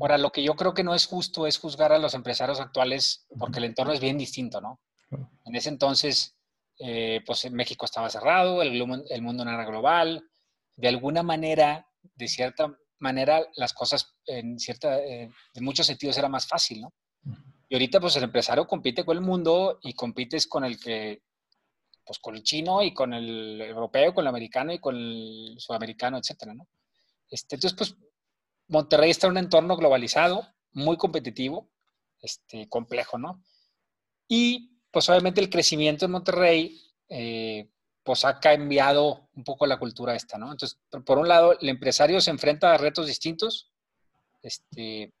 Ahora, lo que yo creo que no es justo es juzgar a los empresarios actuales porque el entorno es bien distinto, ¿no? En ese entonces, eh, pues México estaba cerrado, el, el, mundo no era global, de alguna manera, de cierta manera, las cosas en cierta, eh, en muchos sentidos era más fácil, ¿no? Y ahorita, pues el empresario compite con el mundo y compites con el que, pues con el chino y con el europeo, con el americano y con el sudamericano, etcétera, ¿no? Este, entonces, pues Monterrey está en un entorno globalizado, muy competitivo, este, complejo, ¿no? Y pues obviamente el crecimiento en Monterrey, eh, pues ha cambiado un poco la cultura esta, ¿no? Entonces, por un lado, el empresario se enfrenta a retos distintos, este,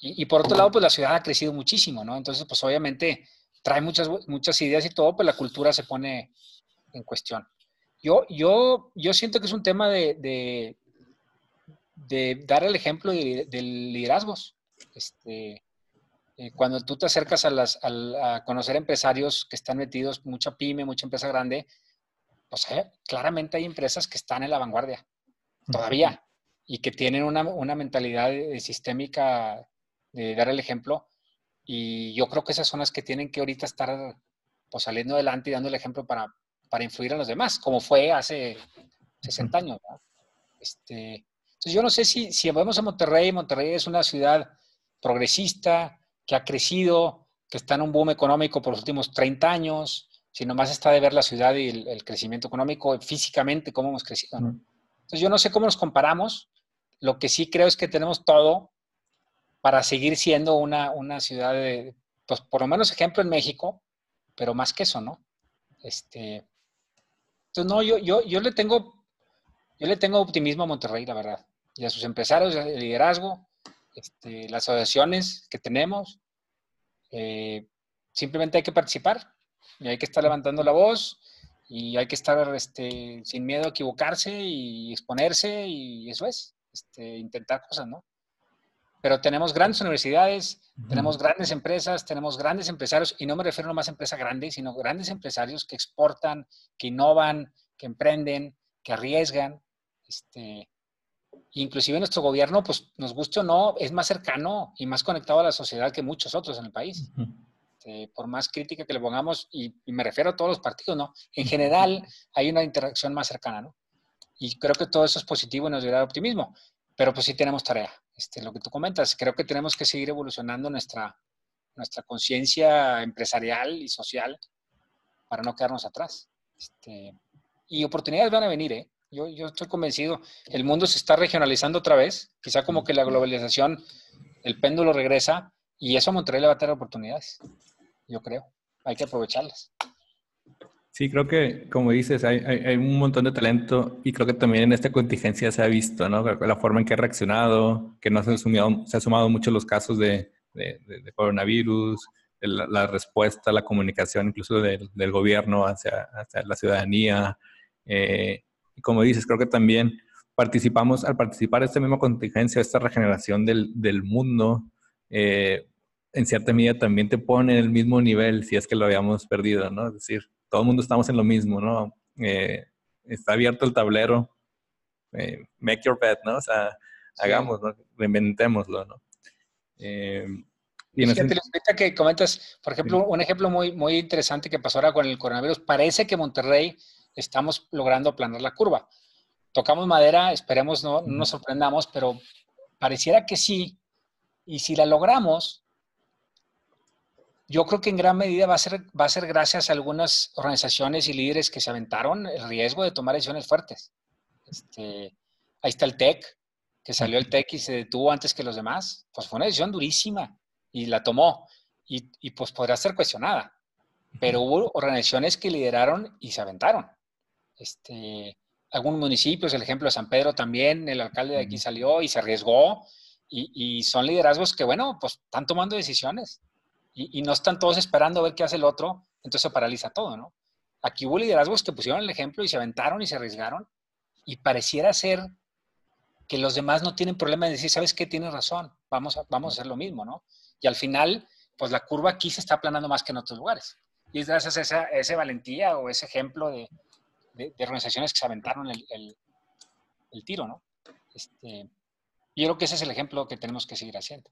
y, por otro lado, pues la ciudad ha crecido muchísimo, ¿no? Entonces, pues obviamente trae muchas, muchas ideas y todo, pues la cultura se pone en cuestión. Yo, yo, yo siento que es un tema de, de dar el ejemplo de, liderazgos. Este, eh, cuando tú te acercas a, las, a, conocer empresarios que están metidos, mucha pyme, mucha empresa grande, pues eh, claramente hay empresas que están en la vanguardia, todavía, y que tienen una, una mentalidad sistémica de dar el ejemplo. Y yo creo que esas son las que tienen que ahorita estar pues, saliendo adelante y dando el ejemplo para, para influir a los demás, como fue hace 60 años. Este, entonces, yo no sé si, si vemos a Monterrey, Monterrey es una ciudad progresista, que ha crecido, que está en un boom económico por los últimos 30 años, si nomás está de ver la ciudad y el, crecimiento económico físicamente, cómo hemos crecido. Entonces, yo no sé cómo nos comparamos. Lo que sí creo es que tenemos todo para seguir siendo una, una ciudad de, pues por lo menos ejemplo en México, pero más que eso, ¿no? Este, entonces, no, yo, yo, yo le tengo yo le tengo optimismo a Monterrey, la verdad, y a sus empresarios, el liderazgo, este, las asociaciones que tenemos. Eh, simplemente hay que participar y hay que estar levantando la voz y hay que estar este, sin miedo a equivocarse y exponerse y eso es, este, intentar cosas, ¿no? Pero tenemos grandes universidades, tenemos grandes empresas, tenemos grandes empresarios, y no me refiero a más empresa grande, sino grandes empresarios que exportan, que innovan, que emprenden, que arriesgan, este, inclusive nuestro gobierno, pues nos guste o no, es más cercano y más conectado a la sociedad que muchos otros en el país. Este, por más crítica que le pongamos, y, me refiero a todos los partidos, ¿no? En general hay una interacción más cercana, ¿no? Y creo que todo eso es positivo y nos dará optimismo, pero pues sí tenemos tarea. Este, lo que tú comentas, creo que tenemos que seguir evolucionando nuestra, nuestra conciencia empresarial y social para no quedarnos atrás. Este, y oportunidades van a venir, ¿eh? Yo, yo estoy convencido. El mundo se está regionalizando otra vez. Quizá como que la globalización, el péndulo regresa y eso a Monterrey le va a tener oportunidades. Yo creo. Hay que aprovecharlas. Sí, creo que, como dices, hay, un montón de talento y creo que también en esta contingencia se ha visto, ¿no? La forma en que ha reaccionado, que no se, ha sumado, se ha sumado mucho los casos de, coronavirus, la, respuesta, la comunicación incluso del, gobierno hacia, hacia, la ciudadanía. Eh, y como dices, creo que también participamos, al participar de esta misma contingencia, esta regeneración del, del mundo, eh, en cierta medida también te pone en el mismo nivel si es que lo habíamos perdido, ¿no? Es decir, todo el mundo estamos en lo mismo, ¿no? Eh, está abierto el tablero, make your bed, ¿no? O sea, hagamos, ¿no? reinventémoslo, ¿no? Y Fíjate, que comentas, por ejemplo, un ejemplo muy, muy interesante que pasó ahora con el coronavirus. Parece que Monterrey estamos logrando aplanar la curva. Tocamos madera, esperemos no, no nos sorprendamos, pero pareciera que sí. Y si la logramos, yo creo que en gran medida va a ser, va a ser gracias a algunas organizaciones y líderes que se aventaron el riesgo de tomar decisiones fuertes. Este, ahí está el TEC, que salió el TEC y se detuvo antes que los demás. Pues fue una decisión durísima y la tomó. Y, y, pues podrá ser cuestionada. Pero hubo organizaciones que lideraron y se aventaron. Este, algunos municipios, el ejemplo de San Pedro también, el alcalde de aquí salió y se arriesgó. Y, y son liderazgos que, bueno, pues están tomando decisiones. Y, no están todos esperando a ver qué hace el otro, entonces se paraliza todo, ¿no? Aquí hubo liderazgos que pusieron el ejemplo y se aventaron y se arriesgaron. Y pareciera ser que los demás no tienen problema en decir, ¿sabes qué? Tienes razón, vamos a, vamos a hacer lo mismo, ¿no? Y al final, pues la curva aquí se está aplanando más que en otros lugares. Y es gracias a esa, valentía o ese ejemplo de, de, organizaciones que se aventaron el, el, tiro, ¿no? Este, yo creo que ese es el ejemplo que tenemos que seguir haciendo.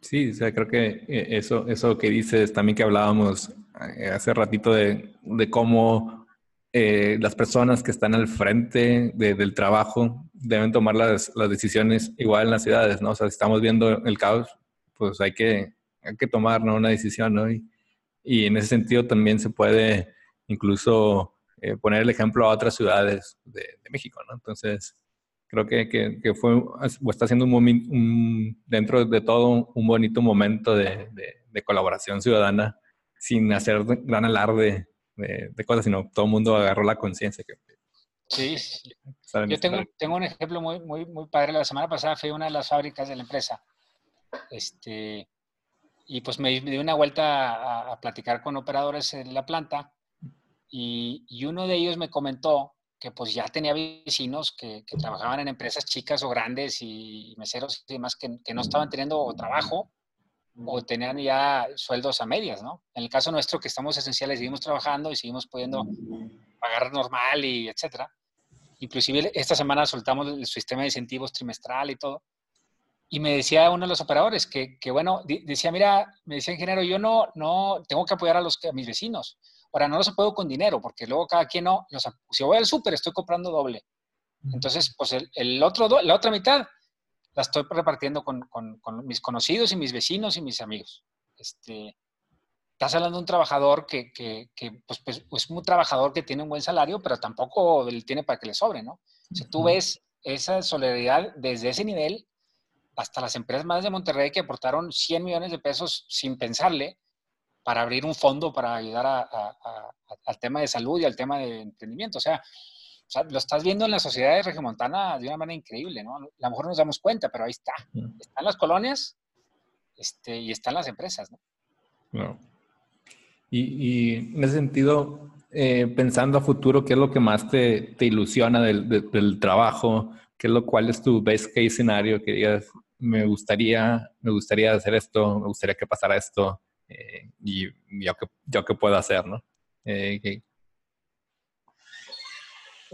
Sí, o sea, creo que eh, eso, eso que dices, también que hablábamos eh, hace ratito de, de cómo eh, las personas que están al frente del trabajo deben tomar las, las, decisiones igual en las ciudades, ¿no? O sea, si estamos viendo el caos, pues hay que, hay que tomar una decisión, ¿no? Y, y, en ese sentido también se puede incluso eh, poner el ejemplo a otras ciudades de, México, ¿no? Entonces, creo que, que, fue, o está siendo un, un, dentro de todo un bonito momento de, de, colaboración ciudadana sin hacer gran alarde de, cosas, sino todo el mundo agarró la conciencia que... Sí, yo tengo, tengo un ejemplo muy, muy, muy padre. La semana pasada fui a una de las fábricas de la empresa este, y pues me, di una vuelta a, platicar con operadores en la planta y, y, uno de ellos me comentó que pues ya tenía vecinos que, que trabajaban en empresas chicas o grandes y, meseros y demás que, que, no estaban teniendo trabajo o tenían ya sueldos a medias, ¿no? En el caso nuestro que estamos esenciales seguimos trabajando y seguimos pudiendo pagar normal y etcétera. Inclusive esta semana soltamos el sistema de incentivos trimestral y todo. Y me decía uno de los operadores que, que bueno, decía, mira, me decía ingeniero, yo no, no, tengo que apoyar a, los, a mis vecinos. Ahora, no los apoyo con dinero, porque luego cada quien no, los, si voy al súper estoy comprando doble. Entonces, pues el, el otro, la otra mitad la estoy repartiendo con, con, con, mis conocidos y mis vecinos y mis amigos. Este, estás hablando de un trabajador que, que, que pues, pues, pues, un trabajador que tiene un buen salario, pero tampoco él tiene para que le sobre, ¿no? Si tú ves esa solidaridad desde ese nivel, hasta las empresas más de Monterrey que aportaron 100 millones de pesos sin pensarle para abrir un fondo para ayudar al tema de salud y al tema de emprendimiento. O sea, lo estás viendo en la sociedad de regiomontana de una manera increíble, ¿no? A lo mejor nos damos cuenta, pero ahí está. Están las colonias este, y están las empresas, ¿no? Y, en ese sentido, eh, pensando a futuro, ¿qué es lo que más te, te ilusiona del, del, trabajo? ¿Qué es lo cual es tu best case escenario que digas, me gustaría, me gustaría hacer esto, me gustaría que pasara esto, eh, y yo que, yo que puedo hacer, ¿no? Eh,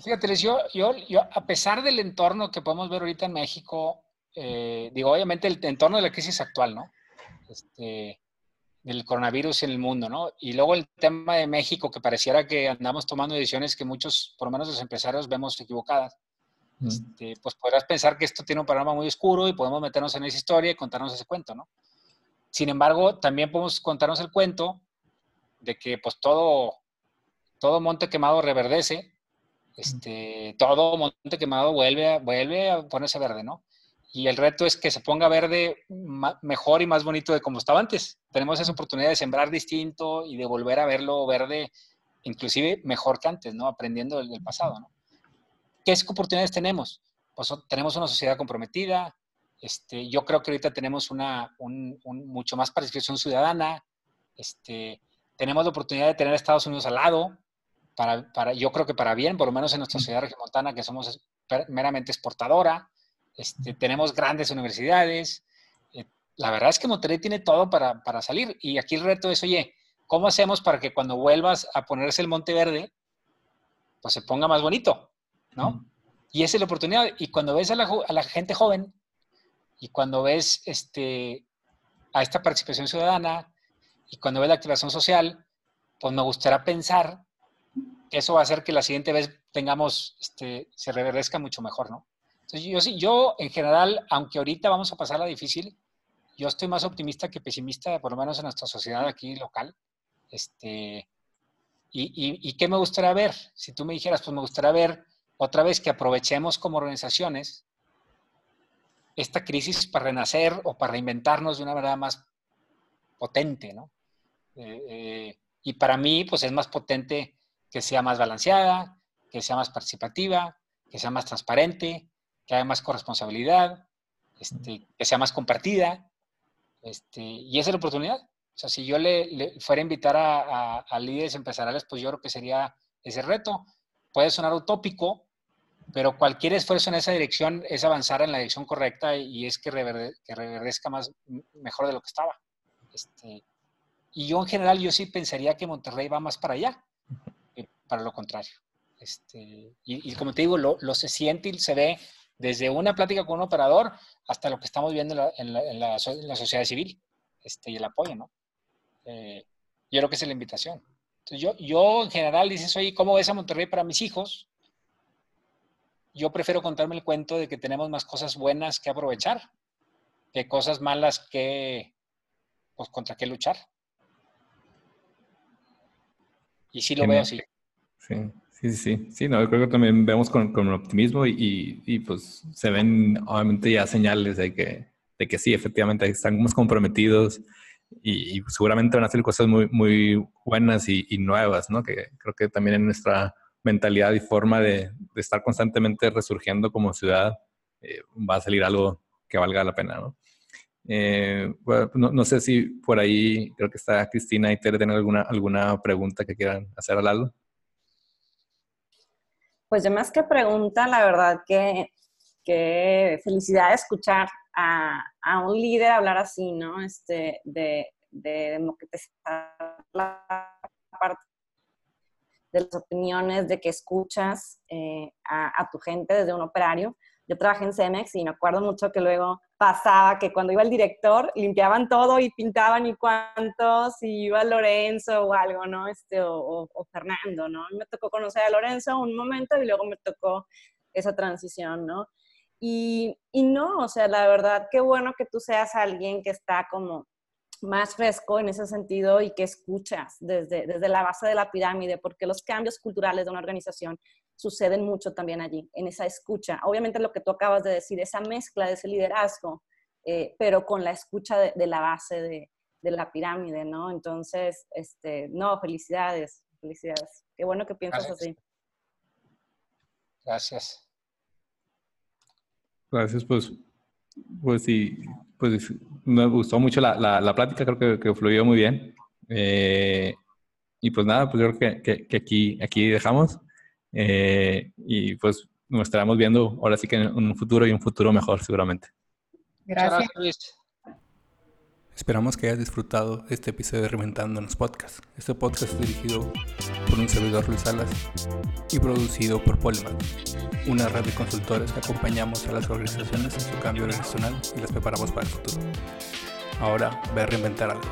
Fíjate, yo, yo, yo, a pesar del entorno que podemos ver ahorita en México, eh, digo, obviamente el entorno de la crisis actual, ¿no? Este, del coronavirus en el mundo, ¿no? Y luego el tema de México, que pareciera que andamos tomando decisiones que muchos, por lo menos los empresarios, vemos equivocadas. Este, pues podrás pensar que esto tiene un panorama muy oscuro y podemos meternos en esa historia y contarnos ese cuento, ¿no? Sin embargo, también podemos contarnos el cuento de que pues todo, todo monte quemado reverdece, este, todo monte quemado vuelve vuelve a ponerse verde, ¿no? y el reto es que se ponga verde mejor y más bonito de como estaba antes. Tenemos esa oportunidad de sembrar distinto y de volver a verlo verde, inclusive mejor que antes, ¿no? Aprendiendo del, pasado, ¿no? ¿Qué oportunidades tenemos? Pues tenemos una sociedad comprometida. Este, yo creo que ahorita tenemos una un, mucho más participación ciudadana. Este, tenemos la oportunidad de tener a Estados Unidos al lado, para, para, yo creo que para bien, por lo menos en nuestra ciudad regiomontana, que somos meramente exportadora. Este, tenemos grandes universidades. Eh, la verdad es que Monterrey tiene todo para, para, salir. Y aquí el reto es, oye, ¿cómo hacemos para que cuando vuelvas a ponerse el Monte Verde, pues se ponga más bonito? ¿No? Y esa es la oportunidad. Y cuando ves a la, a la gente joven y cuando ves este, a esta participación ciudadana y cuando ves la activación social, pues me gustaría pensar que eso va a hacer que la siguiente vez tengamos, este, se reverdezca mucho mejor, ¿no? yo, yo en general, aunque ahorita vamos a pasar la difícil, yo estoy más optimista que pesimista, por lo menos en nuestra sociedad aquí local. Este, y, y, qué me gustaría ver? Si tú me dijeras, pues me gustaría ver otra vez que aprovechemos como organizaciones esta crisis para renacer o para reinventarnos de una manera más potente, ¿no? Eh, eh, y para mí, pues es más potente que sea más balanceada, que sea más participativa, que sea más transparente, que haya más corresponsabilidad, este, que sea más compartida. Este, y esa es la oportunidad. O sea, si yo le, fuera a invitar a, líderes empresariales, pues yo creo que sería ese reto. Puede sonar utópico, pero cualquier esfuerzo en esa dirección es avanzar en la dirección correcta y es que, reverdezca más, mejor de lo que estaba. Este, y yo en general, yo sí pensaría que Monterrey va más para allá, que para lo contrario. Este, y, como te digo, lo, lo, se siente y se ve desde una plática con un operador hasta lo que estamos viendo en la, sociedad civil este, y el apoyo, ¿no? Eh, yo creo que es la invitación. Entonces, yo, yo en general dices, oye, ¿cómo ves a Monterrey para mis hijos? Yo prefiero contarme el cuento de que tenemos más cosas buenas que aprovechar que cosas malas que, pues, contra qué luchar. Y sí lo veo así. Sí. Sí, sí, sí, no, yo creo que también vemos con, con optimismo y, y, pues se ven obviamente ya señales de que, de que sí, efectivamente estamos comprometidos y, seguramente van a ser cosas muy, muy buenas y, nuevas, ¿no? Que creo que también en nuestra mentalidad y forma de, estar constantemente resurgiendo como ciudad eh, va a salir algo que valga la pena, ¿no? Eh, no, no, sé si por ahí creo que está Cristina y Tere tienen alguna, alguna pregunta que quieran hacer al lado. Pues yo más que pregunta, la verdad que, que felicidad de escuchar a, a, un líder hablar así, ¿no? Este, de, de la parte de las opiniones, de que escuchas eh, a, tu gente desde un operario. Yo trabajé en Cemex y me acuerdo mucho que luego pasaba que cuando iba el director limpiaban todo y pintaban y cuantos, y iba Lorenzo o algo, ¿no? Este, o, Fernando, ¿no? Me tocó conocer a Lorenzo un momento y luego me tocó esa transición, ¿no? Y, y no, o sea, la verdad, qué bueno que tú seas alguien que está como más fresco en ese sentido y que escuchas desde, desde la base de la pirámide, porque los cambios culturales de una organización suceden mucho también allí, en esa escucha. Obviamente lo que tú acabas de decir, esa mezcla de ese liderazgo, eh, pero con la escucha de, la base de, de, la pirámide, ¿no? Entonces, este, no, felicidades, felicidades. Qué bueno que piensas así. Gracias. Gracias, pues, pues sí, pues me gustó mucho la, la, la plática, creo que, que, fluyó muy bien. Eh, y pues nada, pues yo creo que, que, aquí, aquí dejamos. Eh, y pues nos estaremos viendo ahora sí que en un futuro y un futuro mejor seguramente. Gracias. Esperamos que hayas disfrutado este episodio de Reventando en los Podcasts. Este podcast es dirigido por un servidor Luis Salas y producido por Polymath, una red de consultores que acompañamos a las organizaciones en su cambio organizacional y las preparamos para el futuro. Ahora ve a reinventar algo.